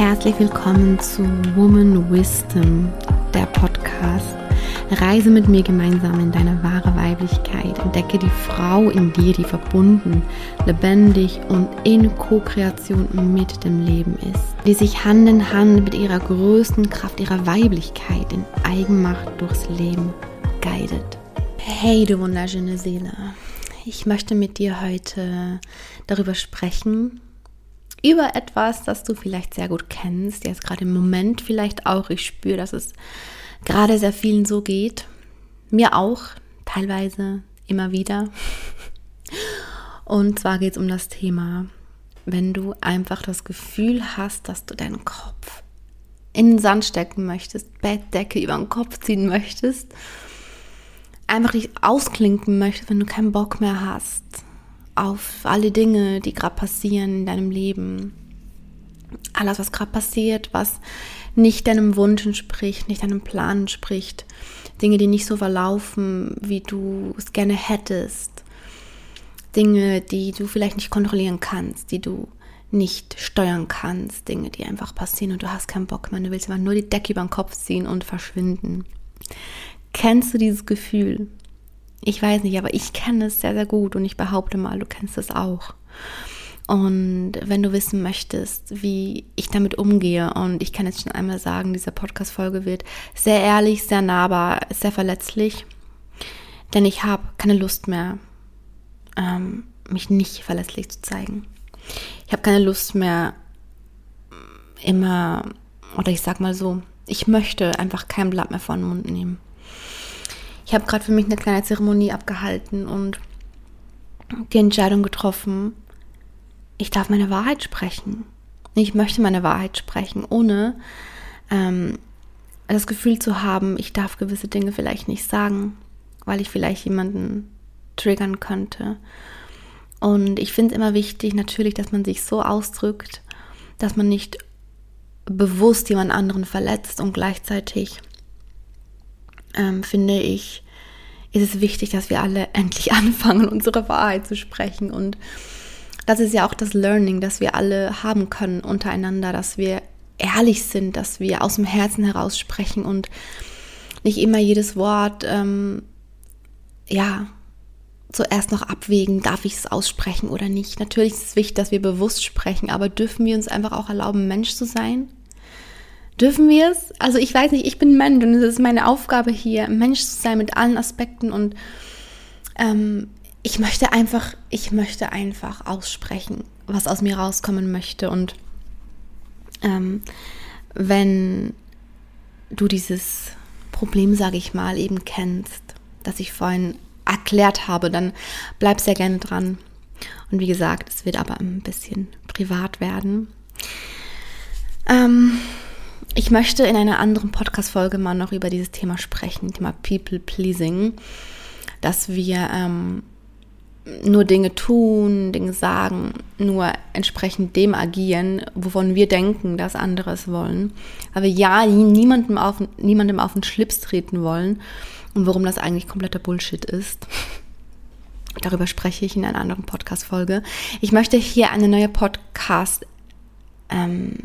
herzlich willkommen zu Woman Wisdom, der Podcast. Reise mit mir gemeinsam in deine wahre Weiblichkeit. Entdecke die Frau in dir, die verbunden, lebendig und in Co-Kreation mit dem Leben ist. Die sich Hand in Hand mit ihrer größten Kraft, ihrer Weiblichkeit in Eigenmacht durchs Leben guidet. Hey, du wunderschöne Seele. Ich möchte mit dir heute darüber sprechen, über etwas, das du vielleicht sehr gut kennst, jetzt gerade im Moment vielleicht auch. Ich spüre, dass es gerade sehr vielen so geht. Mir auch, teilweise immer wieder. Und zwar geht es um das Thema, wenn du einfach das Gefühl hast, dass du deinen Kopf in den Sand stecken möchtest, Bettdecke über den Kopf ziehen möchtest, einfach dich ausklinken möchtest, wenn du keinen Bock mehr hast auf alle Dinge, die gerade passieren in deinem Leben. Alles, was gerade passiert, was nicht deinem Wunsch entspricht, nicht deinem Plan entspricht. Dinge, die nicht so verlaufen, wie du es gerne hättest. Dinge, die du vielleicht nicht kontrollieren kannst, die du nicht steuern kannst. Dinge, die einfach passieren und du hast keinen Bock mehr. Du willst einfach nur die Decke über den Kopf ziehen und verschwinden. Kennst du dieses Gefühl? Ich weiß nicht, aber ich kenne es sehr, sehr gut und ich behaupte mal, du kennst es auch. Und wenn du wissen möchtest, wie ich damit umgehe, und ich kann jetzt schon einmal sagen, diese Podcast-Folge wird sehr ehrlich, sehr nahbar, sehr verletzlich, denn ich habe keine Lust mehr, ähm, mich nicht verletzlich zu zeigen. Ich habe keine Lust mehr, immer, oder ich sag mal so, ich möchte einfach kein Blatt mehr vor den Mund nehmen. Ich habe gerade für mich eine kleine Zeremonie abgehalten und die Entscheidung getroffen, ich darf meine Wahrheit sprechen. Ich möchte meine Wahrheit sprechen, ohne ähm, das Gefühl zu haben, ich darf gewisse Dinge vielleicht nicht sagen, weil ich vielleicht jemanden triggern könnte. Und ich finde es immer wichtig, natürlich, dass man sich so ausdrückt, dass man nicht bewusst jemand anderen verletzt und gleichzeitig ähm, finde ich, ist es wichtig, dass wir alle endlich anfangen, unsere Wahrheit zu sprechen und das ist ja auch das Learning, das wir alle haben können untereinander, dass wir ehrlich sind, dass wir aus dem Herzen heraus sprechen und nicht immer jedes Wort, ähm, ja, zuerst noch abwägen, darf ich es aussprechen oder nicht. Natürlich ist es wichtig, dass wir bewusst sprechen, aber dürfen wir uns einfach auch erlauben, Mensch zu sein? Dürfen wir es? Also ich weiß nicht, ich bin Mensch und es ist meine Aufgabe hier, Mensch zu sein mit allen Aspekten und ähm, ich möchte einfach, ich möchte einfach aussprechen, was aus mir rauskommen möchte. Und ähm, wenn du dieses Problem, sage ich mal, eben kennst, das ich vorhin erklärt habe, dann bleib sehr gerne dran. Und wie gesagt, es wird aber ein bisschen privat werden. Ähm, ich möchte in einer anderen Podcast-Folge mal noch über dieses Thema sprechen, Thema People Pleasing, dass wir ähm, nur Dinge tun, Dinge sagen, nur entsprechend dem agieren, wovon wir denken, dass andere es wollen. Aber ja, niemandem auf, niemandem auf den Schlips treten wollen und warum das eigentlich kompletter Bullshit ist. Darüber spreche ich in einer anderen Podcast-Folge. Ich möchte hier eine neue Podcast- ähm,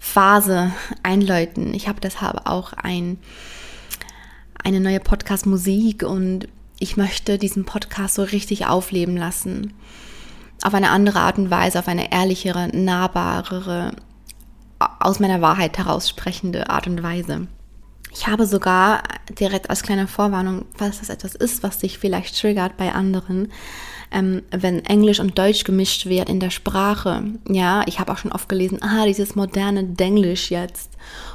Phase einläuten. Ich habe deshalb auch ein, eine neue Podcast-Musik und ich möchte diesen Podcast so richtig aufleben lassen. Auf eine andere Art und Weise, auf eine ehrlichere, nahbarere, aus meiner Wahrheit heraus sprechende Art und Weise. Ich habe sogar direkt als kleine Vorwarnung, falls das etwas ist, was dich vielleicht triggert bei anderen, ähm, wenn Englisch und Deutsch gemischt wird in der Sprache. Ja, ich habe auch schon oft gelesen, ah, dieses moderne Denglisch jetzt.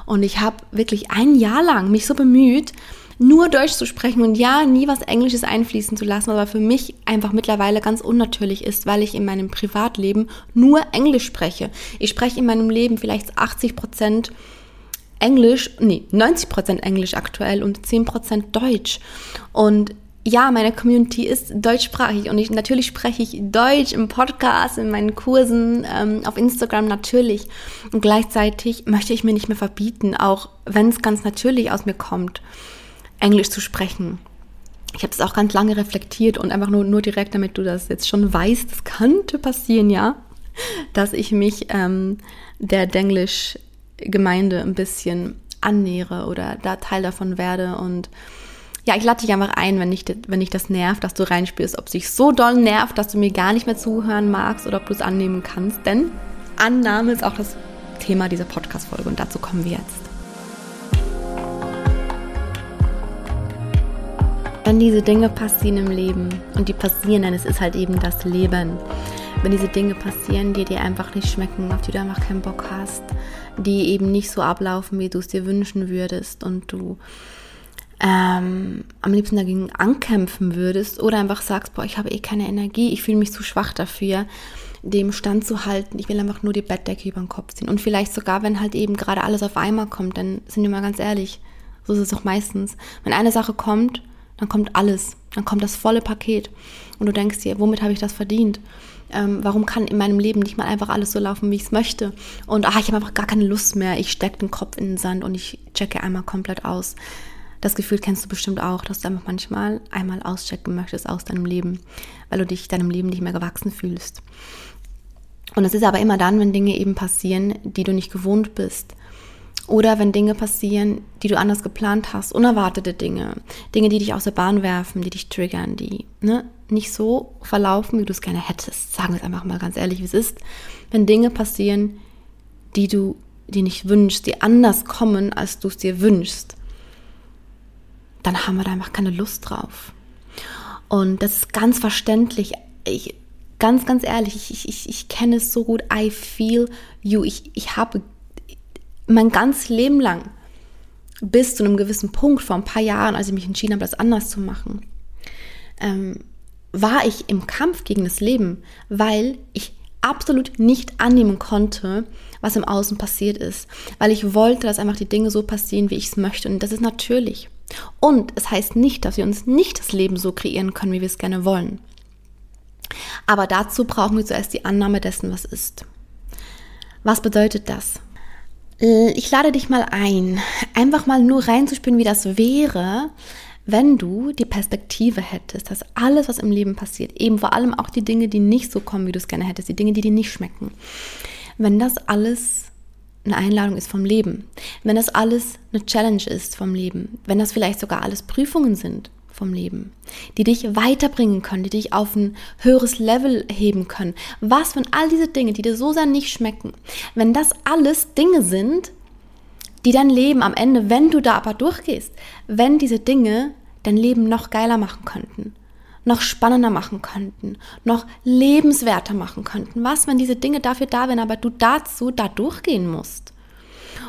Und ich habe wirklich ein Jahr lang mich so bemüht, nur Deutsch zu sprechen und ja, nie was Englisches einfließen zu lassen, aber für mich einfach mittlerweile ganz unnatürlich ist, weil ich in meinem Privatleben nur Englisch spreche. Ich spreche in meinem Leben vielleicht 80 Prozent Englisch, nee, 90 Prozent Englisch aktuell und 10 Prozent Deutsch. Und ja, meine Community ist deutschsprachig und ich, natürlich spreche ich Deutsch im Podcast, in meinen Kursen, ähm, auf Instagram natürlich. Und gleichzeitig möchte ich mir nicht mehr verbieten, auch wenn es ganz natürlich aus mir kommt. Englisch zu sprechen. Ich habe das auch ganz lange reflektiert und einfach nur, nur direkt, damit du das jetzt schon weißt, das könnte passieren, ja. dass ich mich ähm, der Denglisch-Gemeinde ein bisschen annähere oder da Teil davon werde. Und ja, ich lade dich einfach ein, wenn dich, wenn dich das nervt, dass du reinspürst, ob es dich so doll nervt, dass du mir gar nicht mehr zuhören magst oder ob du es annehmen kannst. Denn Annahme ist auch das Thema dieser Podcast-Folge und dazu kommen wir jetzt. Wenn diese Dinge passieren im Leben und die passieren, dann es ist halt eben das Leben. Wenn diese Dinge passieren, die dir einfach nicht schmecken, auf die du einfach keinen Bock hast, die eben nicht so ablaufen, wie du es dir wünschen würdest und du ähm, am liebsten dagegen ankämpfen würdest oder einfach sagst, boah, ich habe eh keine Energie, ich fühle mich zu schwach dafür, dem Stand zu halten, ich will einfach nur die Bettdecke über den Kopf ziehen. Und vielleicht sogar, wenn halt eben gerade alles auf einmal kommt, dann sind wir mal ganz ehrlich, so ist es auch meistens. Wenn eine Sache kommt, dann kommt alles, dann kommt das volle Paket. Und du denkst dir, womit habe ich das verdient? Ähm, warum kann in meinem Leben nicht mal einfach alles so laufen, wie ich es möchte? Und ah, ich habe einfach gar keine Lust mehr. Ich stecke den Kopf in den Sand und ich checke einmal komplett aus. Das Gefühl kennst du bestimmt auch, dass du einfach manchmal einmal auschecken möchtest aus deinem Leben, weil du dich deinem Leben nicht mehr gewachsen fühlst. Und das ist aber immer dann, wenn Dinge eben passieren, die du nicht gewohnt bist. Oder wenn Dinge passieren, die du anders geplant hast, unerwartete Dinge, Dinge, die dich aus der Bahn werfen, die dich triggern, die ne, nicht so verlaufen, wie du es gerne hättest. Sagen wir es einfach mal ganz ehrlich, wie es ist. Wenn Dinge passieren, die du dir nicht wünschst, die anders kommen, als du es dir wünschst, dann haben wir da einfach keine Lust drauf. Und das ist ganz verständlich. Ich, ganz, ganz ehrlich, ich, ich, ich kenne es so gut. I feel you. Ich, ich habe mein ganzes Leben lang bis zu einem gewissen Punkt, vor ein paar Jahren, als ich mich entschieden habe, das anders zu machen, ähm, war ich im Kampf gegen das Leben, weil ich absolut nicht annehmen konnte, was im Außen passiert ist, weil ich wollte, dass einfach die Dinge so passieren, wie ich es möchte. Und das ist natürlich. Und es heißt nicht, dass wir uns nicht das Leben so kreieren können, wie wir es gerne wollen. Aber dazu brauchen wir zuerst die Annahme dessen, was ist. Was bedeutet das? Ich lade dich mal ein, einfach mal nur reinzuspüren, wie das wäre, wenn du die Perspektive hättest, dass alles, was im Leben passiert, eben vor allem auch die Dinge, die nicht so kommen, wie du es gerne hättest, die Dinge, die dir nicht schmecken, wenn das alles eine Einladung ist vom Leben, wenn das alles eine Challenge ist vom Leben, wenn das vielleicht sogar alles Prüfungen sind vom Leben, die dich weiterbringen können, die dich auf ein höheres Level heben können. Was, wenn all diese Dinge, die dir so sehr nicht schmecken, wenn das alles Dinge sind, die dein Leben am Ende, wenn du da aber durchgehst, wenn diese Dinge dein Leben noch geiler machen könnten, noch spannender machen könnten, noch lebenswerter machen könnten. Was, wenn diese Dinge dafür da wären, aber du dazu da durchgehen musst?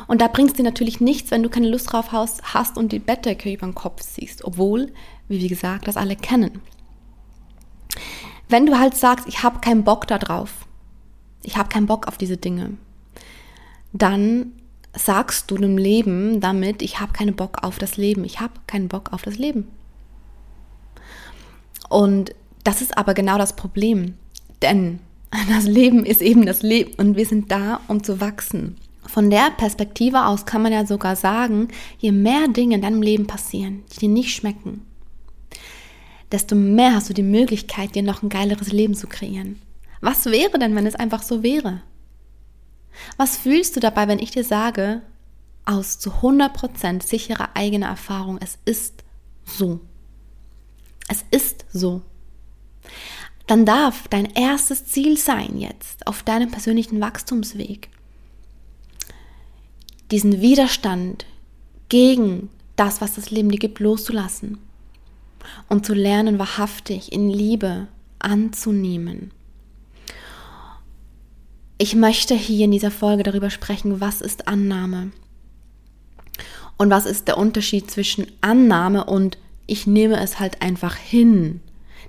Und da bringst dir natürlich nichts, wenn du keine Lust drauf hast und die Bettdecke über den Kopf siehst, obwohl wie gesagt, das alle kennen. Wenn du halt sagst, ich habe keinen Bock da drauf, ich habe keinen Bock auf diese Dinge, dann sagst du dem Leben damit, ich habe keinen Bock auf das Leben, ich habe keinen Bock auf das Leben. Und das ist aber genau das Problem, denn das Leben ist eben das Leben und wir sind da, um zu wachsen. Von der Perspektive aus kann man ja sogar sagen, je mehr Dinge in deinem Leben passieren, die dir nicht schmecken, desto mehr hast du die Möglichkeit, dir noch ein geileres Leben zu kreieren. Was wäre denn, wenn es einfach so wäre? Was fühlst du dabei, wenn ich dir sage, aus zu 100% sicherer eigener Erfahrung, es ist so. Es ist so. Dann darf dein erstes Ziel sein jetzt auf deinem persönlichen Wachstumsweg, diesen Widerstand gegen das, was das Leben dir gibt, loszulassen und zu lernen, wahrhaftig in Liebe anzunehmen. Ich möchte hier in dieser Folge darüber sprechen, was ist Annahme und was ist der Unterschied zwischen Annahme und ich nehme es halt einfach hin.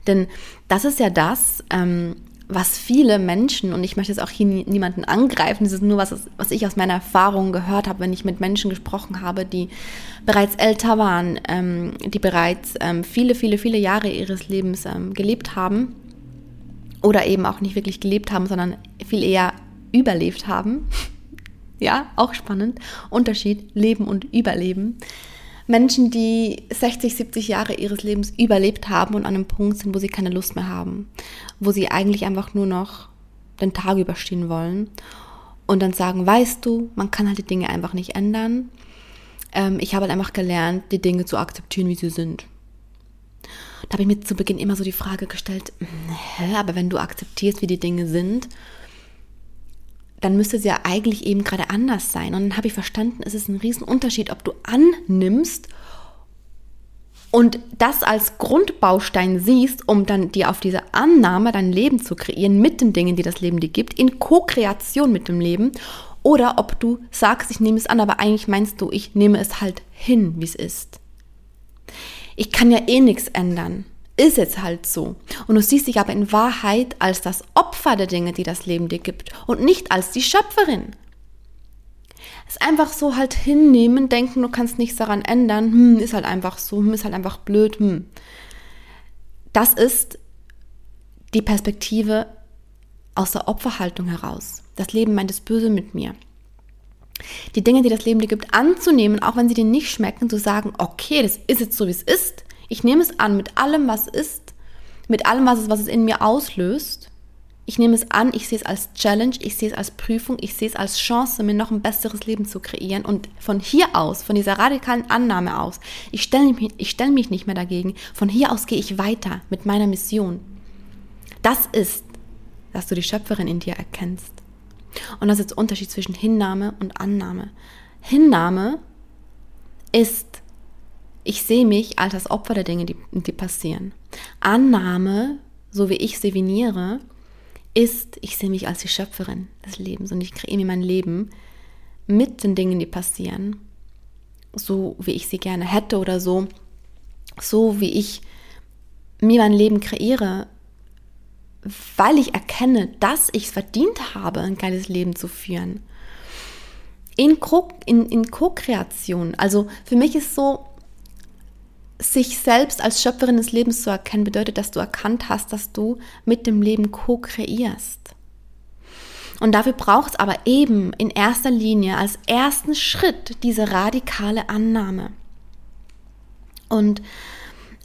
Denn das ist ja das, ähm, was viele Menschen, und ich möchte jetzt auch hier niemanden angreifen, das ist nur was, was ich aus meiner Erfahrung gehört habe, wenn ich mit Menschen gesprochen habe, die bereits älter waren, ähm, die bereits ähm, viele, viele, viele Jahre ihres Lebens ähm, gelebt haben oder eben auch nicht wirklich gelebt haben, sondern viel eher überlebt haben. ja, auch spannend. Unterschied Leben und Überleben. Menschen, die 60, 70 Jahre ihres Lebens überlebt haben und an einem Punkt sind, wo sie keine Lust mehr haben, wo sie eigentlich einfach nur noch den Tag überstehen wollen und dann sagen, weißt du, man kann halt die Dinge einfach nicht ändern. Ähm, ich habe halt einfach gelernt, die Dinge zu akzeptieren, wie sie sind. Da habe ich mir zu Beginn immer so die Frage gestellt, hä, aber wenn du akzeptierst, wie die Dinge sind, dann müsste es ja eigentlich eben gerade anders sein. Und dann habe ich verstanden, es ist ein Riesenunterschied, ob du annimmst und das als Grundbaustein siehst, um dann dir auf diese Annahme dein Leben zu kreieren mit den Dingen, die das Leben dir gibt, in Co-Kreation mit dem Leben, oder ob du sagst, ich nehme es an, aber eigentlich meinst du, ich nehme es halt hin, wie es ist. Ich kann ja eh nichts ändern. Ist jetzt halt so. Und du siehst dich aber in Wahrheit als das Opfer der Dinge, die das Leben dir gibt und nicht als die Schöpferin es einfach so halt hinnehmen, denken, du kannst nichts daran ändern, hm, ist halt einfach so, hm, ist halt einfach blöd, hm. Das ist die Perspektive aus der Opferhaltung heraus. Das Leben meint es böse mit mir. Die Dinge, die das Leben dir gibt, anzunehmen, auch wenn sie dir nicht schmecken, zu sagen, okay, das ist jetzt so, wie es ist. Ich nehme es an mit allem, was ist, mit allem, was es, was es in mir auslöst ich nehme es an, ich sehe es als Challenge, ich sehe es als Prüfung, ich sehe es als Chance, mir noch ein besseres Leben zu kreieren. Und von hier aus, von dieser radikalen Annahme aus, ich stelle mich, ich stelle mich nicht mehr dagegen, von hier aus gehe ich weiter mit meiner Mission. Das ist, dass du die Schöpferin in dir erkennst. Und das ist der Unterschied zwischen Hinnahme und Annahme. Hinnahme ist, ich sehe mich als das Opfer der Dinge, die, die passieren. Annahme, so wie ich sie viniere, ist, ich sehe mich als die Schöpferin des Lebens und ich kreiere mir mein Leben mit den Dingen, die passieren, so wie ich sie gerne hätte oder so, so wie ich mir mein Leben kreiere, weil ich erkenne, dass ich es verdient habe, ein geiles Leben zu führen. In Co-Kreation. In, also für mich ist so, sich selbst als Schöpferin des Lebens zu erkennen, bedeutet, dass du erkannt hast, dass du mit dem Leben co-kreierst. Und dafür braucht es aber eben in erster Linie als ersten Schritt diese radikale Annahme. Und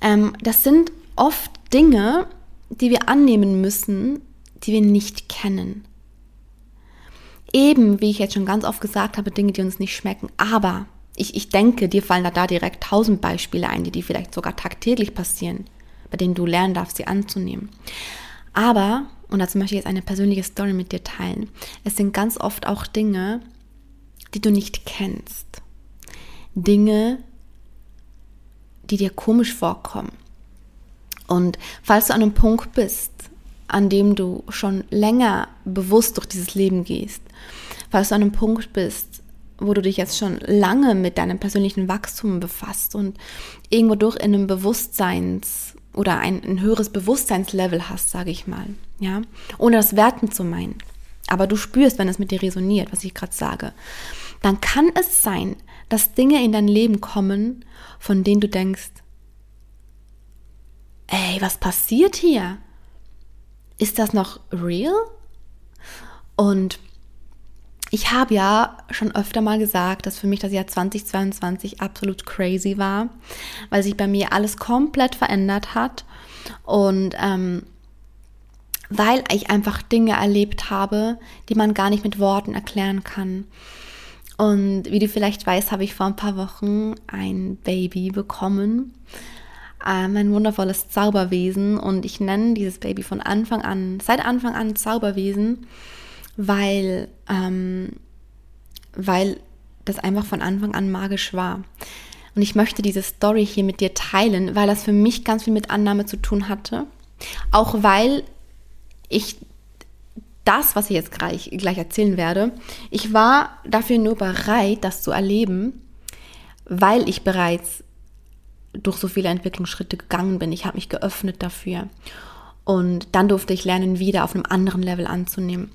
ähm, das sind oft Dinge, die wir annehmen müssen, die wir nicht kennen. Eben, wie ich jetzt schon ganz oft gesagt habe, Dinge, die uns nicht schmecken. Aber ich, ich denke, dir fallen da, da direkt tausend Beispiele ein, die dir vielleicht sogar tagtäglich passieren, bei denen du lernen darfst, sie anzunehmen. Aber, und dazu möchte ich jetzt eine persönliche Story mit dir teilen, es sind ganz oft auch Dinge, die du nicht kennst. Dinge, die dir komisch vorkommen. Und falls du an einem Punkt bist, an dem du schon länger bewusst durch dieses Leben gehst, falls du an einem Punkt bist, wo du dich jetzt schon lange mit deinem persönlichen Wachstum befasst und irgendwo durch in einem Bewusstseins oder ein, ein höheres Bewusstseinslevel hast, sage ich mal, ja, ohne das Werten zu meinen. Aber du spürst, wenn es mit dir resoniert, was ich gerade sage, dann kann es sein, dass Dinge in dein Leben kommen, von denen du denkst, ey, was passiert hier? Ist das noch real? Und ich habe ja schon öfter mal gesagt, dass für mich das Jahr 2022 absolut crazy war, weil sich bei mir alles komplett verändert hat und ähm, weil ich einfach Dinge erlebt habe, die man gar nicht mit Worten erklären kann. Und wie du vielleicht weißt, habe ich vor ein paar Wochen ein Baby bekommen. Ähm, ein wundervolles Zauberwesen. Und ich nenne dieses Baby von Anfang an, seit Anfang an Zauberwesen, weil, ähm, weil das einfach von Anfang an magisch war. Und ich möchte diese Story hier mit dir teilen, weil das für mich ganz viel mit Annahme zu tun hatte. Auch weil ich das, was ich jetzt gleich, gleich erzählen werde, ich war dafür nur bereit, das zu erleben, weil ich bereits durch so viele Entwicklungsschritte gegangen bin. Ich habe mich geöffnet dafür. Und dann durfte ich lernen, wieder auf einem anderen Level anzunehmen.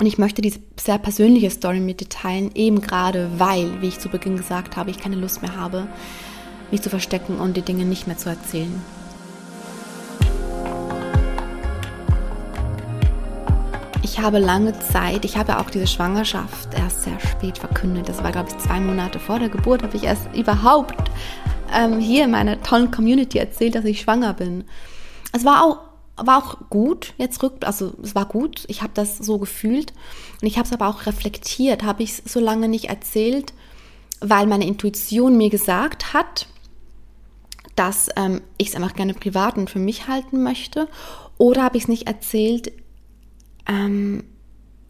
Und ich möchte diese sehr persönliche Story mit dir teilen, eben gerade weil, wie ich zu Beginn gesagt habe, ich keine Lust mehr habe, mich zu verstecken und die Dinge nicht mehr zu erzählen. Ich habe lange Zeit, ich habe auch diese Schwangerschaft erst sehr spät verkündet. Das war, glaube ich, zwei Monate vor der Geburt, habe ich erst überhaupt ähm, hier in meiner tollen Community erzählt, dass ich schwanger bin. Es war auch war auch gut, jetzt rückt, also es war gut, ich habe das so gefühlt und ich habe es aber auch reflektiert, habe ich es so lange nicht erzählt, weil meine Intuition mir gesagt hat, dass ähm, ich es einfach gerne privat und für mich halten möchte oder habe ich es nicht erzählt, ähm,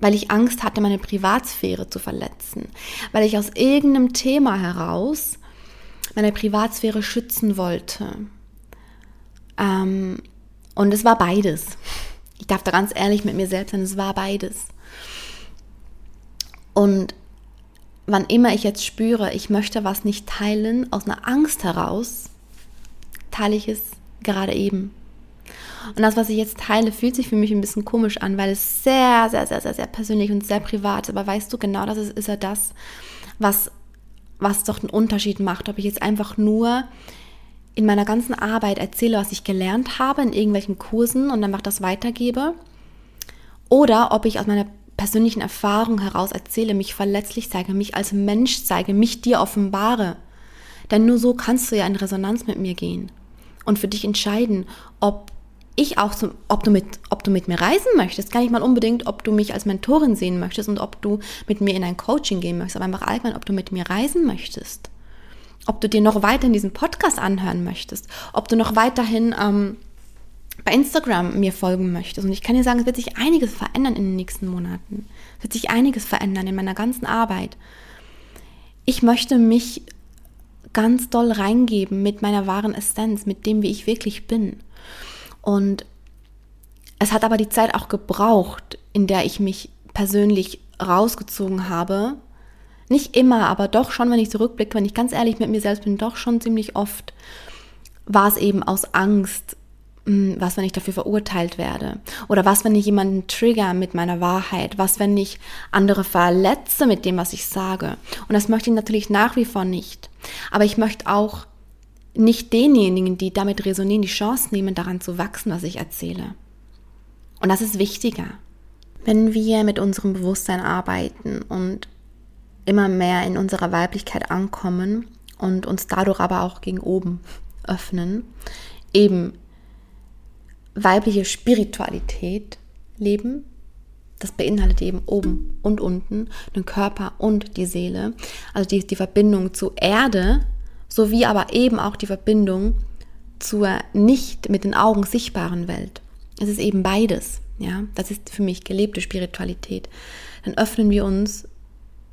weil ich Angst hatte, meine Privatsphäre zu verletzen, weil ich aus irgendeinem Thema heraus meine Privatsphäre schützen wollte. Ähm, und es war beides. Ich darf da ganz ehrlich mit mir selbst sein, es war beides. Und wann immer ich jetzt spüre, ich möchte was nicht teilen, aus einer Angst heraus, teile ich es gerade eben. Und das, was ich jetzt teile, fühlt sich für mich ein bisschen komisch an, weil es sehr, sehr, sehr, sehr, sehr persönlich und sehr privat ist. Aber weißt du, genau das ist, ist ja das, was, was doch einen Unterschied macht, ob ich jetzt einfach nur in meiner ganzen Arbeit erzähle, was ich gelernt habe in irgendwelchen Kursen und einfach das weitergebe. Oder ob ich aus meiner persönlichen Erfahrung heraus erzähle, mich verletzlich zeige, mich als Mensch zeige, mich dir offenbare. Denn nur so kannst du ja in Resonanz mit mir gehen und für dich entscheiden, ob ich auch, so, ob, du mit, ob du mit mir reisen möchtest, gar nicht mal unbedingt, ob du mich als Mentorin sehen möchtest und ob du mit mir in ein Coaching gehen möchtest, aber einfach allgemein, ob du mit mir reisen möchtest ob du dir noch weiterhin diesen Podcast anhören möchtest, ob du noch weiterhin ähm, bei Instagram mir folgen möchtest. Und ich kann dir sagen, es wird sich einiges verändern in den nächsten Monaten. Es wird sich einiges verändern in meiner ganzen Arbeit. Ich möchte mich ganz doll reingeben mit meiner wahren Essenz, mit dem, wie ich wirklich bin. Und es hat aber die Zeit auch gebraucht, in der ich mich persönlich rausgezogen habe, nicht immer, aber doch schon, wenn ich zurückblicke, wenn ich ganz ehrlich mit mir selbst bin, doch schon ziemlich oft war es eben aus Angst, hm, was, wenn ich dafür verurteilt werde? Oder was, wenn ich jemanden trigger mit meiner Wahrheit? Was, wenn ich andere verletze mit dem, was ich sage? Und das möchte ich natürlich nach wie vor nicht. Aber ich möchte auch nicht denjenigen, die damit resonieren, die Chance nehmen, daran zu wachsen, was ich erzähle. Und das ist wichtiger. Wenn wir mit unserem Bewusstsein arbeiten und immer mehr in unserer Weiblichkeit ankommen und uns dadurch aber auch gegen oben öffnen, eben weibliche Spiritualität leben. Das beinhaltet eben oben und unten den Körper und die Seele, also die, die Verbindung zur Erde, sowie aber eben auch die Verbindung zur nicht mit den Augen sichtbaren Welt. Es ist eben beides, ja. Das ist für mich gelebte Spiritualität. Dann öffnen wir uns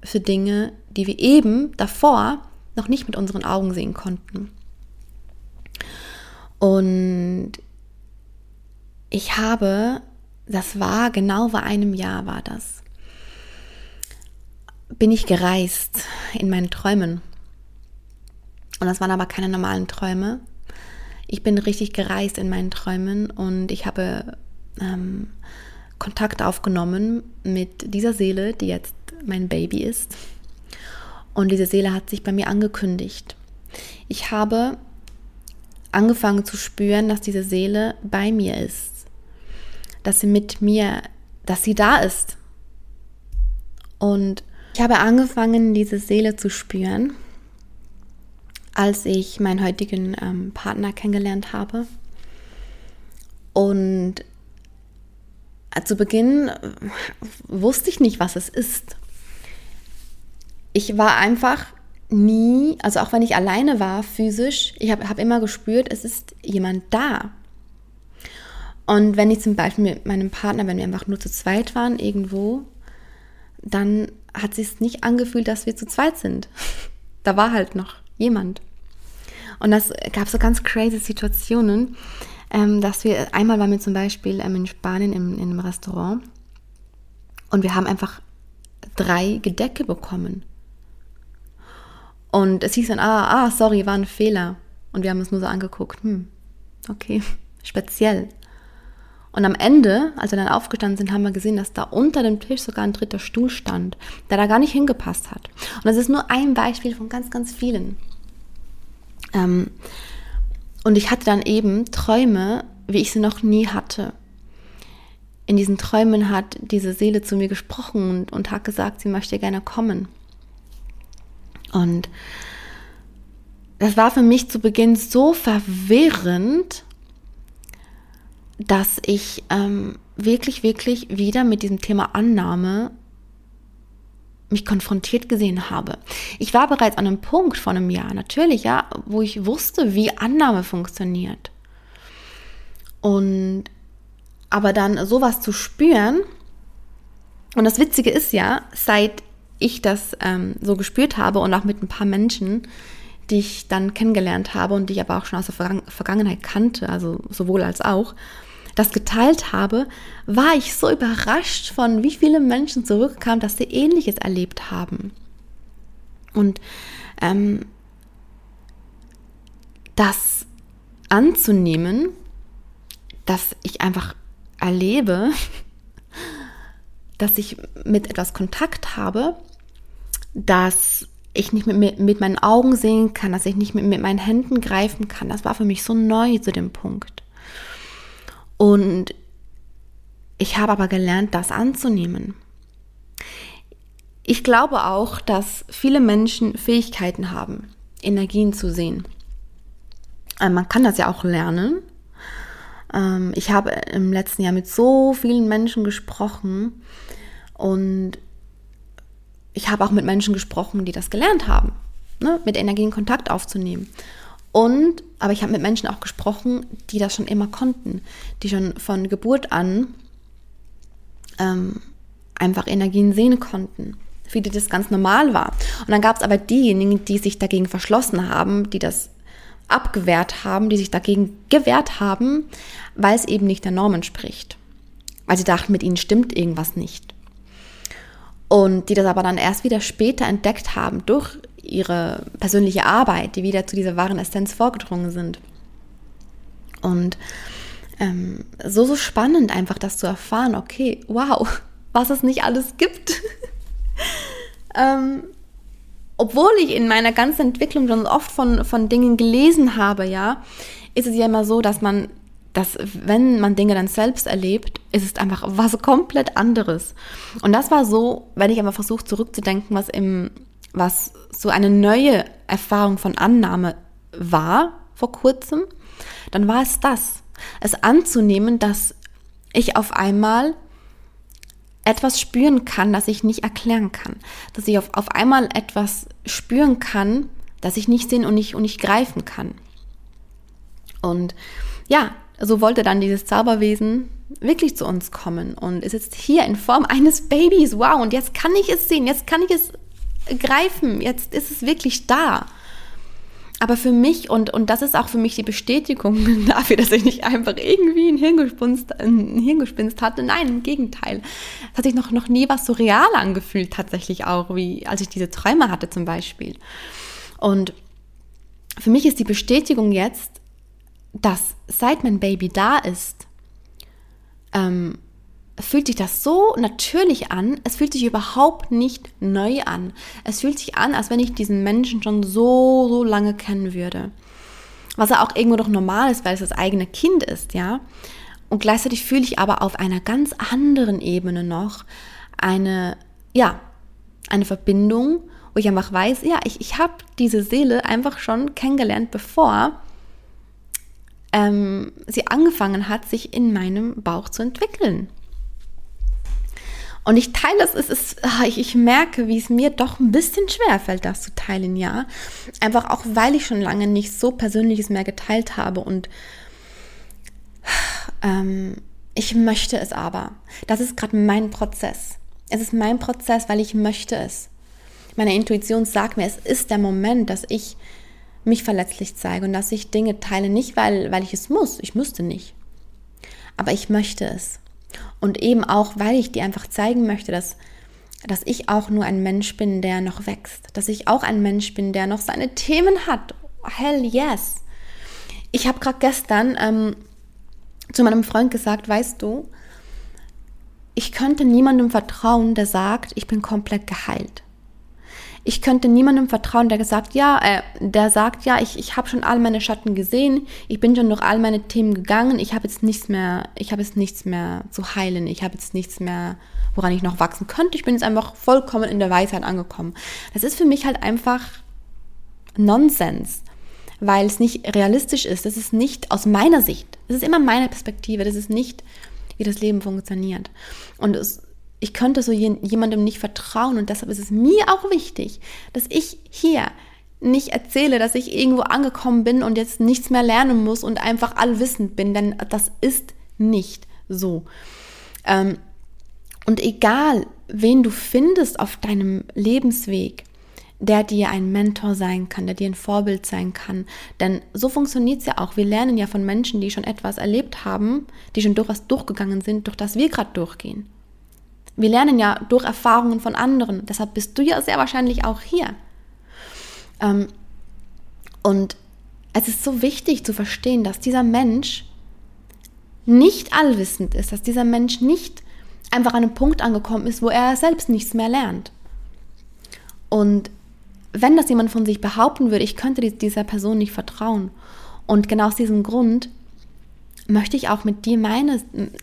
für Dinge, die wir eben davor noch nicht mit unseren Augen sehen konnten. Und ich habe, das war genau vor einem Jahr war das, bin ich gereist in meinen Träumen. Und das waren aber keine normalen Träume. Ich bin richtig gereist in meinen Träumen und ich habe ähm, Kontakt aufgenommen mit dieser Seele, die jetzt mein Baby ist. Und diese Seele hat sich bei mir angekündigt. Ich habe angefangen zu spüren, dass diese Seele bei mir ist. Dass sie mit mir, dass sie da ist. Und ich habe angefangen, diese Seele zu spüren, als ich meinen heutigen ähm, Partner kennengelernt habe. Und zu Beginn wusste ich nicht, was es ist ich war einfach nie, also auch wenn ich alleine war, physisch, ich habe hab immer gespürt, es ist jemand da. Und wenn ich zum Beispiel mit meinem Partner, wenn wir einfach nur zu zweit waren irgendwo, dann hat es sich nicht angefühlt, dass wir zu zweit sind. da war halt noch jemand. Und das gab so ganz crazy Situationen, ähm, dass wir, einmal waren wir zum Beispiel ähm, in Spanien im, in einem Restaurant und wir haben einfach drei Gedecke bekommen. Und es hieß dann, ah, ah, sorry, war ein Fehler. Und wir haben uns nur so angeguckt, hm, okay, speziell. Und am Ende, als wir dann aufgestanden sind, haben wir gesehen, dass da unter dem Tisch sogar ein dritter Stuhl stand, der da gar nicht hingepasst hat. Und das ist nur ein Beispiel von ganz, ganz vielen. Ähm, und ich hatte dann eben Träume, wie ich sie noch nie hatte. In diesen Träumen hat diese Seele zu mir gesprochen und, und hat gesagt, sie möchte gerne kommen. Und das war für mich zu Beginn so verwirrend, dass ich ähm, wirklich, wirklich wieder mit diesem Thema Annahme mich konfrontiert gesehen habe. Ich war bereits an einem Punkt vor einem Jahr, natürlich, ja, wo ich wusste, wie Annahme funktioniert. Und aber dann sowas zu spüren, und das Witzige ist ja, seit ich das ähm, so gespürt habe und auch mit ein paar Menschen, die ich dann kennengelernt habe und die ich aber auch schon aus der Vergangenheit kannte, also sowohl als auch, das geteilt habe, war ich so überrascht von, wie viele Menschen zurückkamen, dass sie ähnliches erlebt haben. Und ähm, das anzunehmen, dass ich einfach erlebe, dass ich mit etwas Kontakt habe, dass ich nicht mit, mit meinen Augen sehen kann, dass ich nicht mit, mit meinen Händen greifen kann. Das war für mich so neu zu dem Punkt. Und ich habe aber gelernt, das anzunehmen. Ich glaube auch, dass viele Menschen Fähigkeiten haben, Energien zu sehen. Äh, man kann das ja auch lernen. Ähm, ich habe im letzten Jahr mit so vielen Menschen gesprochen und ich habe auch mit Menschen gesprochen, die das gelernt haben, ne, mit Energien Kontakt aufzunehmen. Und, aber ich habe mit Menschen auch gesprochen, die das schon immer konnten, die schon von Geburt an ähm, einfach Energien sehen konnten, für die das ganz normal war. Und dann gab es aber diejenigen, die sich dagegen verschlossen haben, die das abgewehrt haben, die sich dagegen gewehrt haben, weil es eben nicht der Norm entspricht. Weil sie dachten, mit ihnen stimmt irgendwas nicht. Und die das aber dann erst wieder später entdeckt haben durch ihre persönliche Arbeit, die wieder zu dieser wahren Essenz vorgedrungen sind. Und ähm, so, so spannend einfach das zu erfahren, okay, wow, was es nicht alles gibt. ähm, obwohl ich in meiner ganzen Entwicklung schon oft von, von Dingen gelesen habe, ja, ist es ja immer so, dass man, dass wenn man Dinge dann selbst erlebt, ist es einfach was komplett anderes. Und das war so, wenn ich einfach versuche zurückzudenken, was im was so eine neue Erfahrung von Annahme war vor kurzem, dann war es das. Es anzunehmen, dass ich auf einmal etwas spüren kann, das ich nicht erklären kann. Dass ich auf, auf einmal etwas spüren kann, das ich nicht sehen und nicht, und nicht greifen kann. Und ja, so wollte dann dieses Zauberwesen wirklich zu uns kommen und ist jetzt hier in Form eines Babys. Wow, und jetzt kann ich es sehen, jetzt kann ich es greifen, jetzt ist es wirklich da. Aber für mich, und, und das ist auch für mich die Bestätigung dafür, dass ich nicht einfach irgendwie ein Hirngespinst, ein Hirngespinst hatte. Nein, im Gegenteil. Es hat sich noch, noch nie was so real angefühlt, tatsächlich auch, wie als ich diese Träume hatte zum Beispiel. Und für mich ist die Bestätigung jetzt, dass seit mein Baby da ist, ähm, fühlt sich das so natürlich an. Es fühlt sich überhaupt nicht neu an. Es fühlt sich an, als wenn ich diesen Menschen schon so, so lange kennen würde. Was ja auch irgendwo doch normal ist, weil es das eigene Kind ist, ja. Und gleichzeitig fühle ich aber auf einer ganz anderen Ebene noch eine, ja, eine Verbindung, wo ich einfach weiß, ja, ich, ich habe diese Seele einfach schon kennengelernt, bevor ähm, sie angefangen hat, sich in meinem Bauch zu entwickeln. Und ich teile das, es ist, ah, ich, ich merke, wie es mir doch ein bisschen schwer fällt, das zu teilen, ja. Einfach auch, weil ich schon lange nicht so Persönliches mehr geteilt habe und ähm, ich möchte es aber. Das ist gerade mein Prozess. Es ist mein Prozess, weil ich möchte es. Meine Intuition sagt mir, es ist der Moment, dass ich mich verletzlich zeige und dass ich Dinge teile, nicht weil, weil ich es muss, ich müsste nicht. Aber ich möchte es. Und eben auch, weil ich dir einfach zeigen möchte, dass, dass ich auch nur ein Mensch bin, der noch wächst. Dass ich auch ein Mensch bin, der noch seine Themen hat. Hell yes. Ich habe gerade gestern ähm, zu meinem Freund gesagt, weißt du, ich könnte niemandem vertrauen, der sagt, ich bin komplett geheilt ich könnte niemandem vertrauen, der gesagt, ja, äh, der sagt, ja, ich, ich habe schon all meine Schatten gesehen, ich bin schon durch all meine Themen gegangen, ich habe jetzt nichts mehr, ich habe jetzt nichts mehr zu heilen, ich habe jetzt nichts mehr, woran ich noch wachsen könnte. Ich bin jetzt einfach vollkommen in der Weisheit angekommen. Das ist für mich halt einfach Nonsens. weil es nicht realistisch ist. Das ist nicht aus meiner Sicht. Das ist immer meine Perspektive. Das ist nicht, wie das Leben funktioniert. Und es, ich könnte so jemandem nicht vertrauen und deshalb ist es mir auch wichtig, dass ich hier nicht erzähle, dass ich irgendwo angekommen bin und jetzt nichts mehr lernen muss und einfach allwissend bin, denn das ist nicht so. Ähm, und egal, wen du findest auf deinem Lebensweg, der dir ein Mentor sein kann, der dir ein Vorbild sein kann. Denn so funktioniert es ja auch. Wir lernen ja von Menschen, die schon etwas erlebt haben, die schon durch was durchgegangen sind, durch das wir gerade durchgehen. Wir lernen ja durch Erfahrungen von anderen. Deshalb bist du ja sehr wahrscheinlich auch hier. Ähm, und es ist so wichtig zu verstehen, dass dieser Mensch nicht allwissend ist, dass dieser Mensch nicht einfach an einem Punkt angekommen ist, wo er selbst nichts mehr lernt. Und wenn das jemand von sich behaupten würde, ich könnte dieser Person nicht vertrauen. Und genau aus diesem Grund möchte ich auch mit dir meine,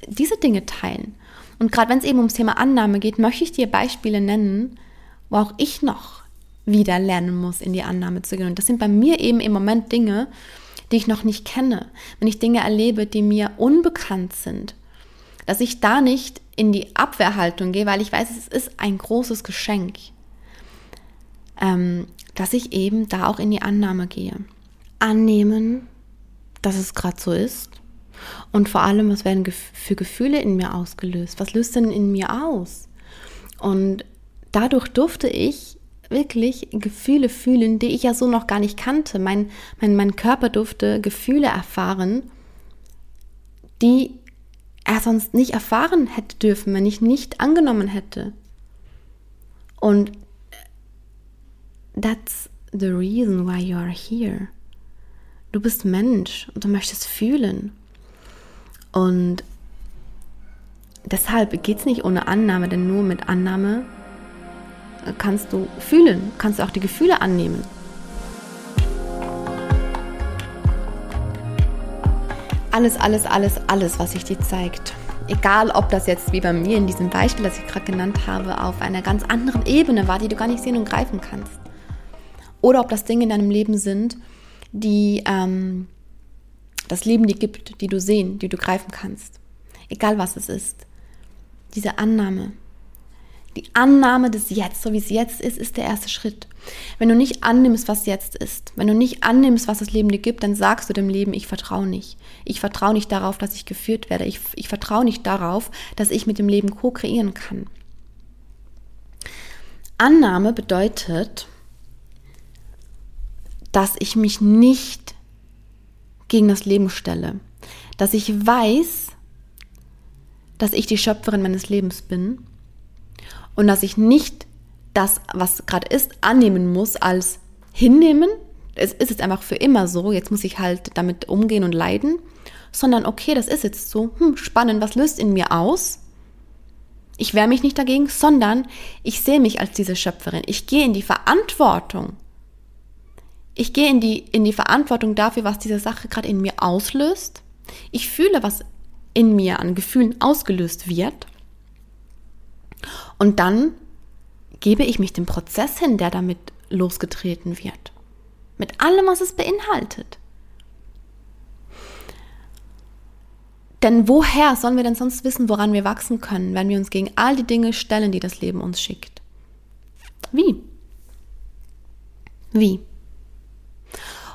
diese Dinge teilen. Und gerade wenn es eben ums Thema Annahme geht, möchte ich dir Beispiele nennen, wo auch ich noch wieder lernen muss, in die Annahme zu gehen. Und das sind bei mir eben im Moment Dinge, die ich noch nicht kenne. Wenn ich Dinge erlebe, die mir unbekannt sind, dass ich da nicht in die Abwehrhaltung gehe, weil ich weiß, es ist ein großes Geschenk, ähm, dass ich eben da auch in die Annahme gehe. Annehmen, dass es gerade so ist. Und vor allem, was werden für Gefühle in mir ausgelöst? Was löst denn in mir aus? Und dadurch durfte ich wirklich Gefühle fühlen, die ich ja so noch gar nicht kannte. Mein, mein, mein Körper durfte Gefühle erfahren, die er sonst nicht erfahren hätte dürfen, wenn ich nicht angenommen hätte. Und that's the reason why you are here. Du bist Mensch und du möchtest fühlen. Und deshalb geht es nicht ohne Annahme, denn nur mit Annahme kannst du fühlen, kannst du auch die Gefühle annehmen. Alles, alles, alles, alles, was sich dir zeigt. Egal, ob das jetzt wie bei mir in diesem Beispiel, das ich gerade genannt habe, auf einer ganz anderen Ebene war, die du gar nicht sehen und greifen kannst. Oder ob das Dinge in deinem Leben sind, die ähm, das Leben dir gibt, die du sehen, die du greifen kannst. Egal was es ist. Diese Annahme, die Annahme des Jetzt, so wie es jetzt ist, ist der erste Schritt. Wenn du nicht annimmst, was jetzt ist, wenn du nicht annimmst, was das Leben dir gibt, dann sagst du dem Leben, ich vertraue nicht. Ich vertraue nicht darauf, dass ich geführt werde. Ich, ich vertraue nicht darauf, dass ich mit dem Leben co-kreieren kann. Annahme bedeutet, dass ich mich nicht gegen das Leben stelle. Dass ich weiß, dass ich die Schöpferin meines Lebens bin und dass ich nicht das, was gerade ist, annehmen muss als hinnehmen. Es ist jetzt einfach für immer so, jetzt muss ich halt damit umgehen und leiden, sondern okay, das ist jetzt so, hm, spannend, was löst in mir aus? Ich wehre mich nicht dagegen, sondern ich sehe mich als diese Schöpferin. Ich gehe in die Verantwortung. Ich gehe in die, in die Verantwortung dafür, was diese Sache gerade in mir auslöst. Ich fühle, was in mir an Gefühlen ausgelöst wird. Und dann gebe ich mich dem Prozess hin, der damit losgetreten wird. Mit allem, was es beinhaltet. Denn woher sollen wir denn sonst wissen, woran wir wachsen können, wenn wir uns gegen all die Dinge stellen, die das Leben uns schickt? Wie? Wie?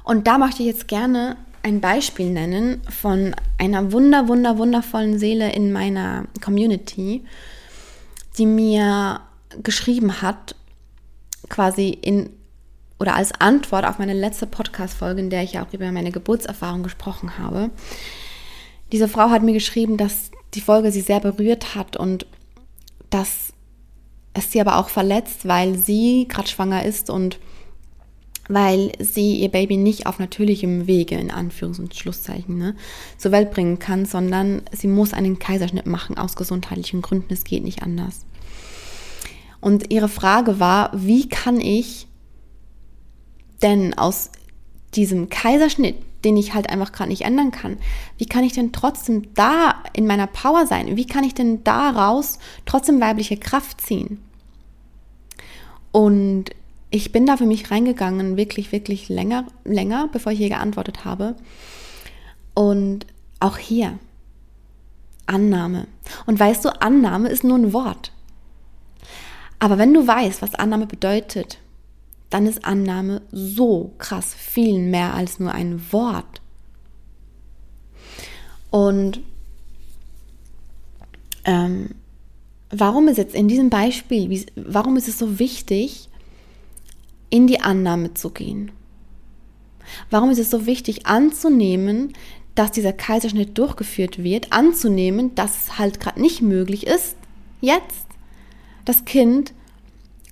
Und da möchte ich jetzt gerne ein Beispiel nennen von einer wunder, wunder, wundervollen Seele in meiner Community, die mir geschrieben hat, quasi in oder als Antwort auf meine letzte Podcast-Folge, in der ich ja auch über meine Geburtserfahrung gesprochen habe. Diese Frau hat mir geschrieben, dass die Folge sie sehr berührt hat und dass es sie aber auch verletzt, weil sie gerade schwanger ist und weil sie ihr Baby nicht auf natürlichem Wege, in Anführungs- und Schlusszeichen, ne, zur Welt bringen kann, sondern sie muss einen Kaiserschnitt machen aus gesundheitlichen Gründen. Es geht nicht anders. Und ihre Frage war, wie kann ich denn aus diesem Kaiserschnitt, den ich halt einfach gerade nicht ändern kann, wie kann ich denn trotzdem da in meiner Power sein? Wie kann ich denn daraus trotzdem weibliche Kraft ziehen? Und ich bin da für mich reingegangen, wirklich, wirklich länger, länger, bevor ich hier geantwortet habe. Und auch hier, Annahme. Und weißt du, Annahme ist nur ein Wort. Aber wenn du weißt, was Annahme bedeutet, dann ist Annahme so krass viel mehr als nur ein Wort. Und ähm, warum ist jetzt in diesem Beispiel, warum ist es so wichtig, in die Annahme zu gehen? Warum ist es so wichtig anzunehmen, dass dieser Kaiserschnitt durchgeführt wird, anzunehmen, dass es halt gerade nicht möglich ist, jetzt das Kind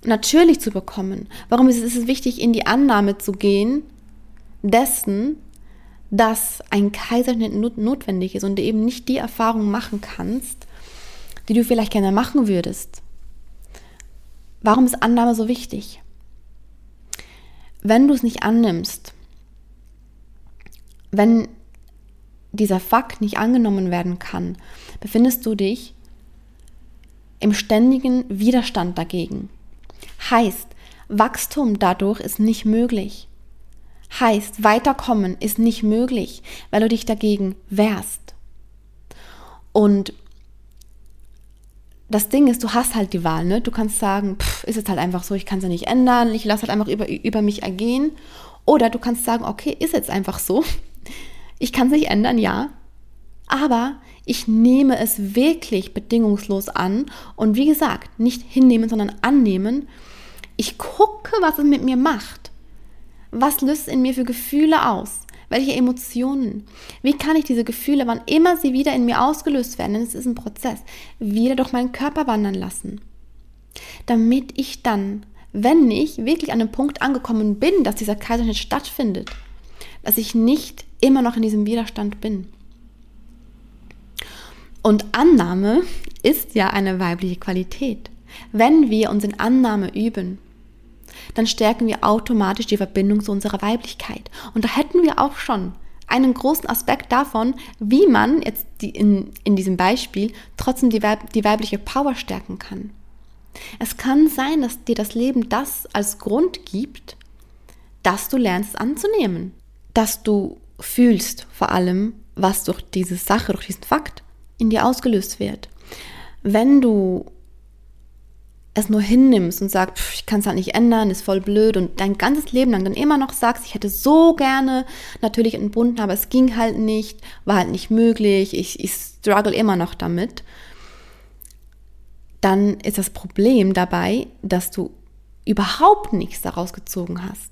natürlich zu bekommen? Warum ist es wichtig, in die Annahme zu gehen dessen, dass ein Kaiserschnitt notwendig ist und du eben nicht die Erfahrung machen kannst, die du vielleicht gerne machen würdest? Warum ist Annahme so wichtig? Wenn du es nicht annimmst, wenn dieser Fakt nicht angenommen werden kann, befindest du dich im ständigen Widerstand dagegen. Heißt, Wachstum dadurch ist nicht möglich. Heißt, weiterkommen ist nicht möglich, weil du dich dagegen wehrst. Und das Ding ist, du hast halt die Wahl, ne? Du kannst sagen, pff, ist jetzt halt einfach so, ich kann es ja nicht ändern, ich lasse halt einfach über, über mich ergehen. Oder du kannst sagen, okay, ist jetzt einfach so. Ich kann es nicht ändern, ja. Aber ich nehme es wirklich bedingungslos an und wie gesagt, nicht hinnehmen, sondern annehmen. Ich gucke, was es mit mir macht. Was löst in mir für Gefühle aus? Welche Emotionen? Wie kann ich diese Gefühle, wann immer sie wieder in mir ausgelöst werden, denn es ist ein Prozess, wieder durch meinen Körper wandern lassen? Damit ich dann, wenn ich wirklich an dem Punkt angekommen bin, dass dieser Kaiserschnitt stattfindet, dass ich nicht immer noch in diesem Widerstand bin. Und Annahme ist ja eine weibliche Qualität. Wenn wir uns in Annahme üben, dann stärken wir automatisch die Verbindung zu unserer Weiblichkeit. Und da hätten wir auch schon einen großen Aspekt davon, wie man jetzt die, in, in diesem Beispiel trotzdem die, Weib, die weibliche Power stärken kann. Es kann sein, dass dir das Leben das als Grund gibt, dass du lernst anzunehmen, dass du fühlst vor allem, was durch diese Sache, durch diesen Fakt in dir ausgelöst wird. Wenn du es nur hinnimmst und sagst, pff, ich kann es halt nicht ändern, ist voll blöd und dein ganzes Leben lang dann immer noch sagst, ich hätte so gerne natürlich entbunden, aber es ging halt nicht, war halt nicht möglich, ich, ich struggle immer noch damit, dann ist das Problem dabei, dass du überhaupt nichts daraus gezogen hast.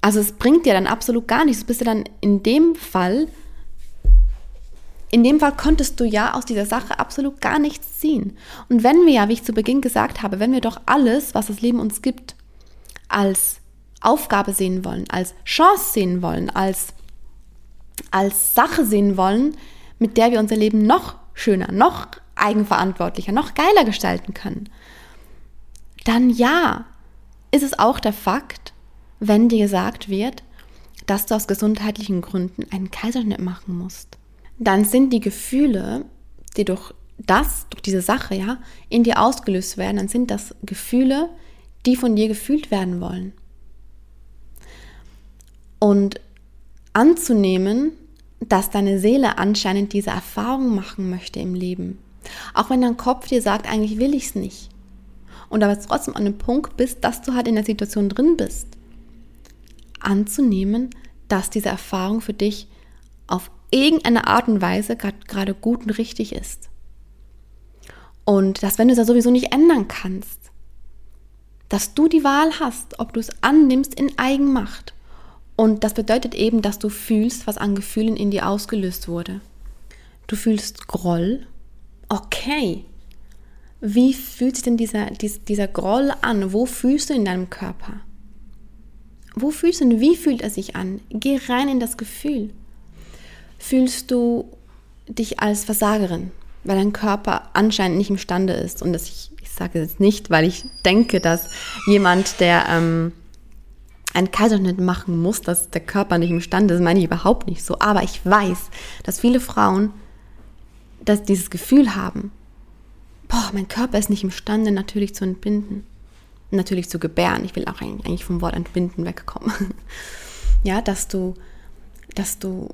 Also es bringt dir dann absolut gar nichts. Du bist ja dann in dem Fall in dem Fall konntest du ja aus dieser Sache absolut gar nichts ziehen. Und wenn wir ja, wie ich zu Beginn gesagt habe, wenn wir doch alles, was das Leben uns gibt, als Aufgabe sehen wollen, als Chance sehen wollen, als, als Sache sehen wollen, mit der wir unser Leben noch schöner, noch eigenverantwortlicher, noch geiler gestalten können, dann ja, ist es auch der Fakt, wenn dir gesagt wird, dass du aus gesundheitlichen Gründen einen Kaiserschnitt machen musst dann sind die Gefühle, die durch das, durch diese Sache, ja, in dir ausgelöst werden, dann sind das Gefühle, die von dir gefühlt werden wollen. Und anzunehmen, dass deine Seele anscheinend diese Erfahrung machen möchte im Leben. Auch wenn dein Kopf dir sagt, eigentlich will ich es nicht. Und aber trotzdem an dem Punkt bist, dass du halt in der Situation drin bist. Anzunehmen, dass diese Erfahrung für dich auf irgendeine Art und Weise gerade gut und richtig ist. Und dass wenn du es ja sowieso nicht ändern kannst, dass du die Wahl hast, ob du es annimmst in Eigenmacht. Und das bedeutet eben, dass du fühlst, was an Gefühlen in dir ausgelöst wurde. Du fühlst Groll. Okay. Wie fühlt sich denn dieser, dieser Groll an? Wo fühlst du in deinem Körper? Wo fühlst du und wie fühlt er sich an? Geh rein in das Gefühl fühlst du dich als Versagerin, weil dein Körper anscheinend nicht imstande ist. Und das, ich, ich sage es nicht, weil ich denke, dass jemand, der ähm, einen Kaiserschnitt machen muss, dass der Körper nicht imstande ist, meine ich überhaupt nicht so. Aber ich weiß, dass viele Frauen dass dieses Gefühl haben, boah, mein Körper ist nicht imstande, natürlich zu entbinden. natürlich zu gebären. Ich will auch eigentlich vom Wort entbinden wegkommen. ja, dass du, dass du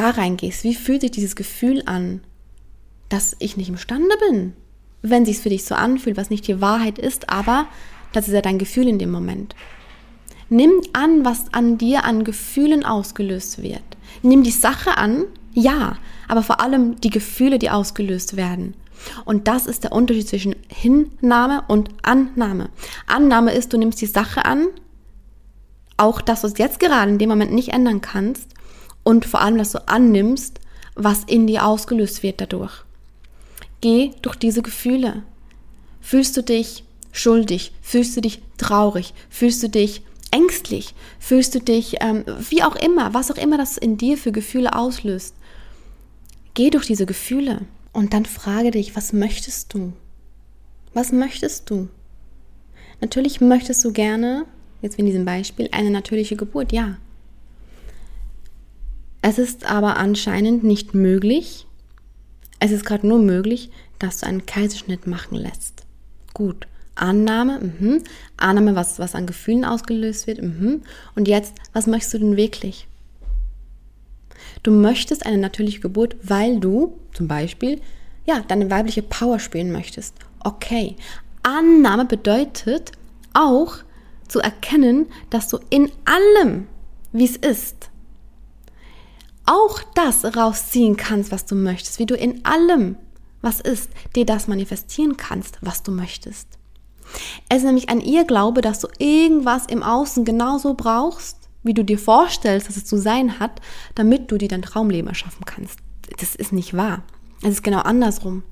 da reingehst. Wie fühlt sich dieses Gefühl an, dass ich nicht imstande bin? Wenn sich für dich so anfühlt, was nicht die Wahrheit ist, aber das ist ja dein Gefühl in dem Moment. Nimm an, was an dir an Gefühlen ausgelöst wird. Nimm die Sache an, ja, aber vor allem die Gefühle, die ausgelöst werden. Und das ist der Unterschied zwischen Hinnahme und Annahme. Annahme ist, du nimmst die Sache an, auch das, was du jetzt gerade in dem Moment nicht ändern kannst, und vor allem, dass du annimmst, was in dir ausgelöst wird dadurch. Geh durch diese Gefühle. Fühlst du dich schuldig? Fühlst du dich traurig? Fühlst du dich ängstlich? Fühlst du dich, ähm, wie auch immer, was auch immer das in dir für Gefühle auslöst? Geh durch diese Gefühle und dann frage dich, was möchtest du? Was möchtest du? Natürlich möchtest du gerne, jetzt wie in diesem Beispiel, eine natürliche Geburt, ja. Es ist aber anscheinend nicht möglich. Es ist gerade nur möglich, dass du einen Kaiserschnitt machen lässt. Gut. Annahme, mhm. Annahme, was, was an Gefühlen ausgelöst wird. Mhm. Und jetzt, was möchtest du denn wirklich? Du möchtest eine natürliche Geburt, weil du zum Beispiel ja, deine weibliche Power spielen möchtest. Okay. Annahme bedeutet auch zu erkennen, dass du in allem, wie es ist, auch das rausziehen kannst, was du möchtest, wie du in allem, was ist, dir das manifestieren kannst, was du möchtest. Es ist nämlich ein Irrglaube, dass du irgendwas im Außen genauso brauchst, wie du dir vorstellst, dass es zu sein hat, damit du dir dein Traumleben erschaffen kannst. Das ist nicht wahr. Es ist genau andersrum.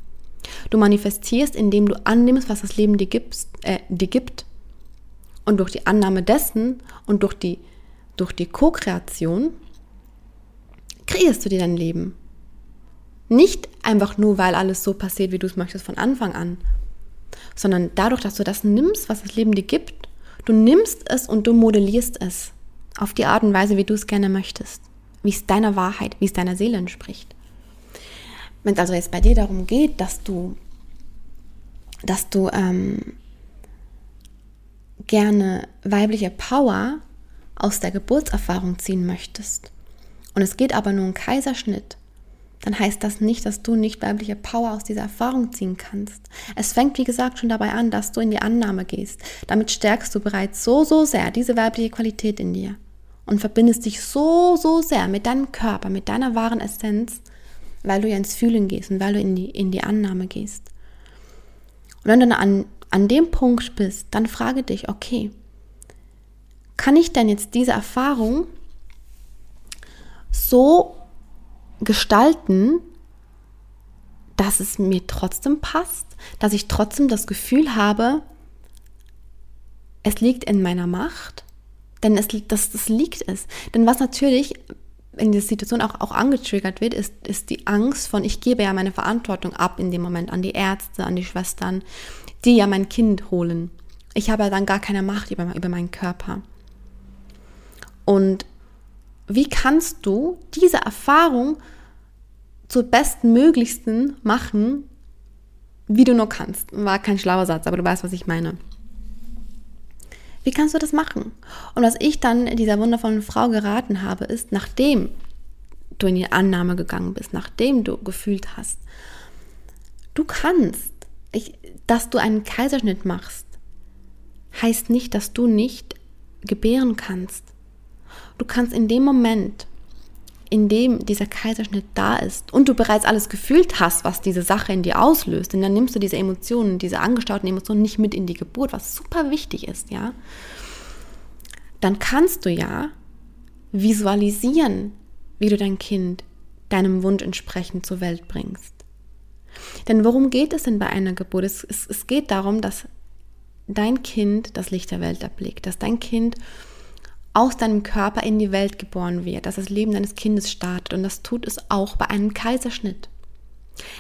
Du manifestierst, indem du annimmst, was das Leben dir, gibst, äh, dir gibt. Und durch die Annahme dessen und durch die, durch die Co-Kreation kreierst du dir dein Leben. Nicht einfach nur, weil alles so passiert, wie du es möchtest von Anfang an, sondern dadurch, dass du das nimmst, was das Leben dir gibt, du nimmst es und du modellierst es auf die Art und Weise, wie du es gerne möchtest, wie es deiner Wahrheit, wie es deiner Seele entspricht. Wenn es also jetzt bei dir darum geht, dass du, dass du ähm, gerne weibliche Power aus der Geburtserfahrung ziehen möchtest und es geht aber nur um Kaiserschnitt, dann heißt das nicht, dass du nicht weibliche Power aus dieser Erfahrung ziehen kannst. Es fängt, wie gesagt, schon dabei an, dass du in die Annahme gehst. Damit stärkst du bereits so, so sehr diese weibliche Qualität in dir und verbindest dich so, so sehr mit deinem Körper, mit deiner wahren Essenz, weil du ja ins Fühlen gehst und weil du in die, in die Annahme gehst. Und wenn du dann an, an dem Punkt bist, dann frage dich, okay, kann ich denn jetzt diese Erfahrung so gestalten, dass es mir trotzdem passt, dass ich trotzdem das Gefühl habe, es liegt in meiner Macht, denn es, das, das liegt es. Denn was natürlich in dieser Situation auch, auch angetriggert wird, ist, ist die Angst von, ich gebe ja meine Verantwortung ab in dem Moment an die Ärzte, an die Schwestern, die ja mein Kind holen. Ich habe ja dann gar keine Macht über, über meinen Körper. Und wie kannst du diese Erfahrung zur bestmöglichsten machen, wie du nur kannst? War kein schlauer Satz, aber du weißt, was ich meine. Wie kannst du das machen? Und was ich dann dieser wundervollen Frau geraten habe, ist, nachdem du in die Annahme gegangen bist, nachdem du gefühlt hast, du kannst, ich, dass du einen Kaiserschnitt machst, heißt nicht, dass du nicht gebären kannst. Du kannst in dem Moment, in dem dieser Kaiserschnitt da ist und du bereits alles gefühlt hast, was diese Sache in dir auslöst, denn dann nimmst du diese Emotionen, diese angestauten Emotionen nicht mit in die Geburt, was super wichtig ist, ja, dann kannst du ja visualisieren, wie du dein Kind deinem Wunsch entsprechend zur Welt bringst. Denn worum geht es denn bei einer Geburt? Es, es, es geht darum, dass dein Kind das Licht der Welt erblickt, dass dein Kind aus deinem Körper in die Welt geboren wird, dass das Leben deines Kindes startet. Und das tut es auch bei einem Kaiserschnitt.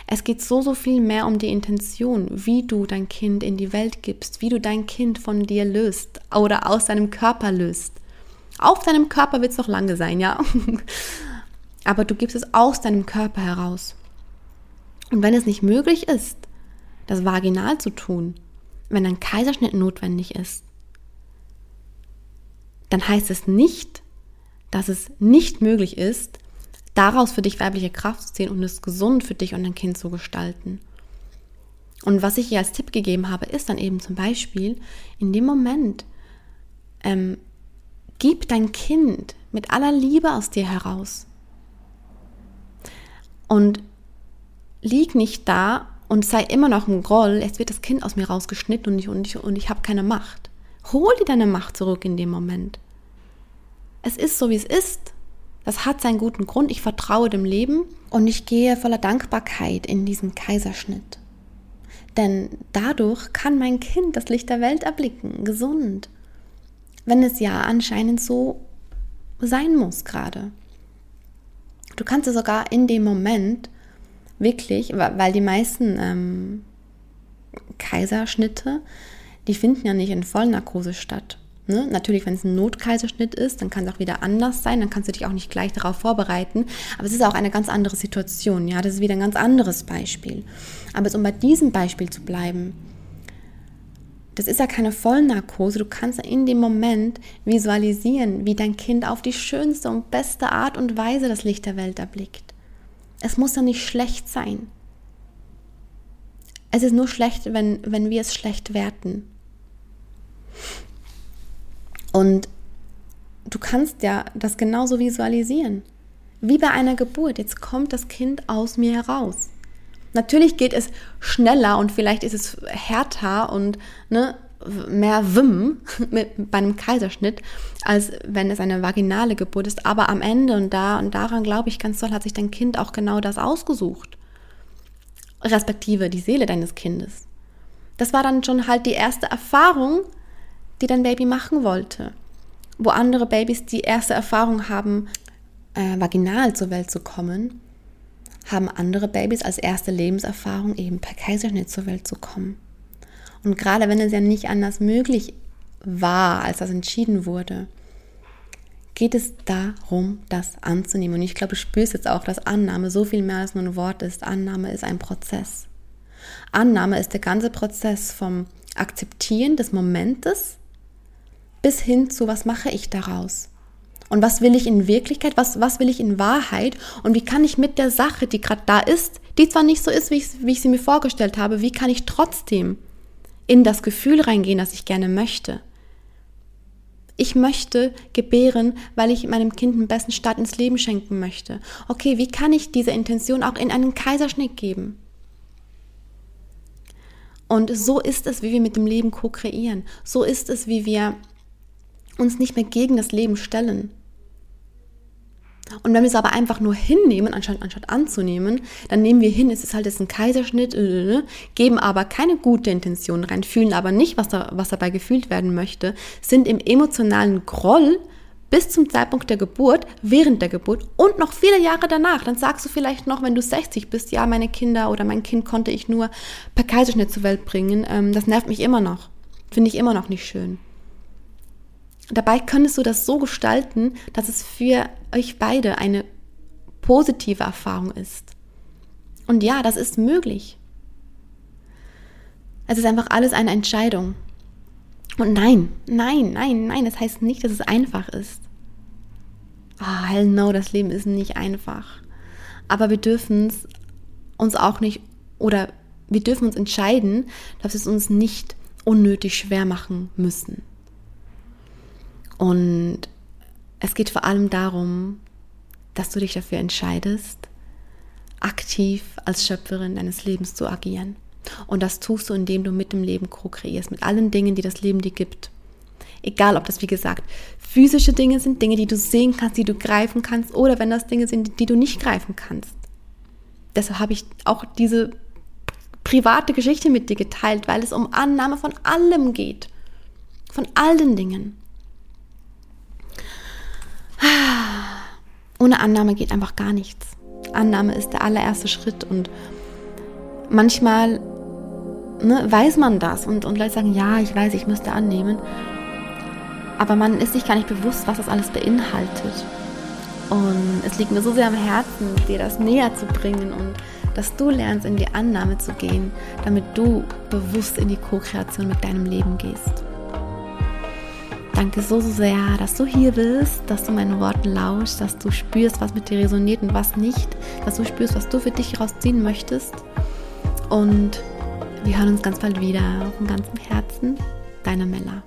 Es geht so, so viel mehr um die Intention, wie du dein Kind in die Welt gibst, wie du dein Kind von dir löst oder aus deinem Körper löst. Auf deinem Körper wird es noch lange sein, ja. Aber du gibst es aus deinem Körper heraus. Und wenn es nicht möglich ist, das vaginal zu tun, wenn ein Kaiserschnitt notwendig ist, dann heißt es nicht, dass es nicht möglich ist, daraus für dich weibliche Kraft zu ziehen und es gesund für dich und dein Kind zu gestalten. Und was ich ihr als Tipp gegeben habe, ist dann eben zum Beispiel, in dem Moment, ähm, gib dein Kind mit aller Liebe aus dir heraus. Und lieg nicht da und sei immer noch ein Groll, jetzt wird das Kind aus mir rausgeschnitten und ich, und ich, und ich habe keine Macht. Hol dir deine Macht zurück in dem Moment. Es ist so, wie es ist. Das hat seinen guten Grund. Ich vertraue dem Leben und ich gehe voller Dankbarkeit in diesen Kaiserschnitt. Denn dadurch kann mein Kind das Licht der Welt erblicken, gesund. Wenn es ja anscheinend so sein muss gerade. Du kannst es sogar in dem Moment wirklich, weil die meisten ähm, Kaiserschnitte, die finden ja nicht in Vollnarkose statt. Ne? Natürlich, wenn es ein Notkaiserschnitt ist, dann kann es auch wieder anders sein, dann kannst du dich auch nicht gleich darauf vorbereiten. Aber es ist auch eine ganz andere Situation, ja, das ist wieder ein ganz anderes Beispiel. Aber jetzt, um bei diesem Beispiel zu bleiben, das ist ja keine Vollnarkose, du kannst in dem Moment visualisieren, wie dein Kind auf die schönste und beste Art und Weise das Licht der Welt erblickt. Es muss ja nicht schlecht sein. Es ist nur schlecht, wenn, wenn wir es schlecht werten. Und du kannst ja das genauso visualisieren. Wie bei einer Geburt. Jetzt kommt das Kind aus mir heraus. Natürlich geht es schneller und vielleicht ist es härter und ne, mehr Wimm bei einem Kaiserschnitt, als wenn es eine vaginale Geburt ist. Aber am Ende und da und daran glaube ich ganz toll, hat sich dein Kind auch genau das ausgesucht. Respektive die Seele deines Kindes. Das war dann schon halt die erste Erfahrung, die dein Baby machen wollte. Wo andere Babys die erste Erfahrung haben, äh, vaginal zur Welt zu kommen, haben andere Babys als erste Lebenserfahrung eben per Kaiserschnitt zur Welt zu kommen. Und gerade wenn es ja nicht anders möglich war, als das entschieden wurde, geht es darum, das anzunehmen. Und ich glaube, du spürst jetzt auch, dass Annahme so viel mehr als nur ein Wort ist. Annahme ist ein Prozess. Annahme ist der ganze Prozess vom Akzeptieren des Momentes bis hin zu, was mache ich daraus? Und was will ich in Wirklichkeit, was, was will ich in Wahrheit und wie kann ich mit der Sache, die gerade da ist, die zwar nicht so ist, wie ich, wie ich sie mir vorgestellt habe, wie kann ich trotzdem in das Gefühl reingehen, das ich gerne möchte? Ich möchte gebären, weil ich meinem Kind einen besten Start ins Leben schenken möchte. Okay, wie kann ich diese Intention auch in einen Kaiserschnitt geben? Und so ist es, wie wir mit dem Leben co-kreieren. So ist es, wie wir uns nicht mehr gegen das Leben stellen. Und wenn wir es aber einfach nur hinnehmen, anstatt, anstatt anzunehmen, dann nehmen wir hin, es ist halt jetzt ein Kaiserschnitt, äh, äh, geben aber keine gute Intention rein, fühlen aber nicht, was, da, was dabei gefühlt werden möchte, sind im emotionalen Groll bis zum Zeitpunkt der Geburt, während der Geburt und noch viele Jahre danach. Dann sagst du vielleicht noch, wenn du 60 bist, ja, meine Kinder oder mein Kind konnte ich nur per Kaiserschnitt zur Welt bringen. Ähm, das nervt mich immer noch. Finde ich immer noch nicht schön. Dabei könntest du das so gestalten, dass es für euch beide eine positive Erfahrung ist. Und ja, das ist möglich. Es ist einfach alles eine Entscheidung. Und nein, nein, nein, nein, das heißt nicht, dass es einfach ist. Oh, hell no, das Leben ist nicht einfach. Aber wir dürfen es uns auch nicht, oder wir dürfen uns entscheiden, dass wir es uns nicht unnötig schwer machen müssen. Und es geht vor allem darum, dass du dich dafür entscheidest, aktiv als Schöpferin deines Lebens zu agieren. Und das tust du, indem du mit dem Leben co-kreierst, mit allen Dingen, die das Leben dir gibt. Egal, ob das, wie gesagt, physische Dinge sind, Dinge, die du sehen kannst, die du greifen kannst, oder wenn das Dinge sind, die du nicht greifen kannst. Deshalb habe ich auch diese private Geschichte mit dir geteilt, weil es um Annahme von allem geht. Von all den Dingen. Ohne Annahme geht einfach gar nichts. Annahme ist der allererste Schritt und manchmal ne, weiß man das und, und Leute sagen, ja, ich weiß, ich müsste annehmen. Aber man ist sich gar nicht bewusst, was das alles beinhaltet. Und es liegt mir so sehr am Herzen, dir das näher zu bringen und dass du lernst, in die Annahme zu gehen, damit du bewusst in die Co-Kreation mit deinem Leben gehst. Danke so, so sehr, dass du hier bist, dass du meinen Worten lauschst, dass du spürst, was mit dir resoniert und was nicht, dass du spürst, was du für dich rausziehen möchtest. Und wir hören uns ganz bald wieder. Von ganzem Herzen, deine Mella.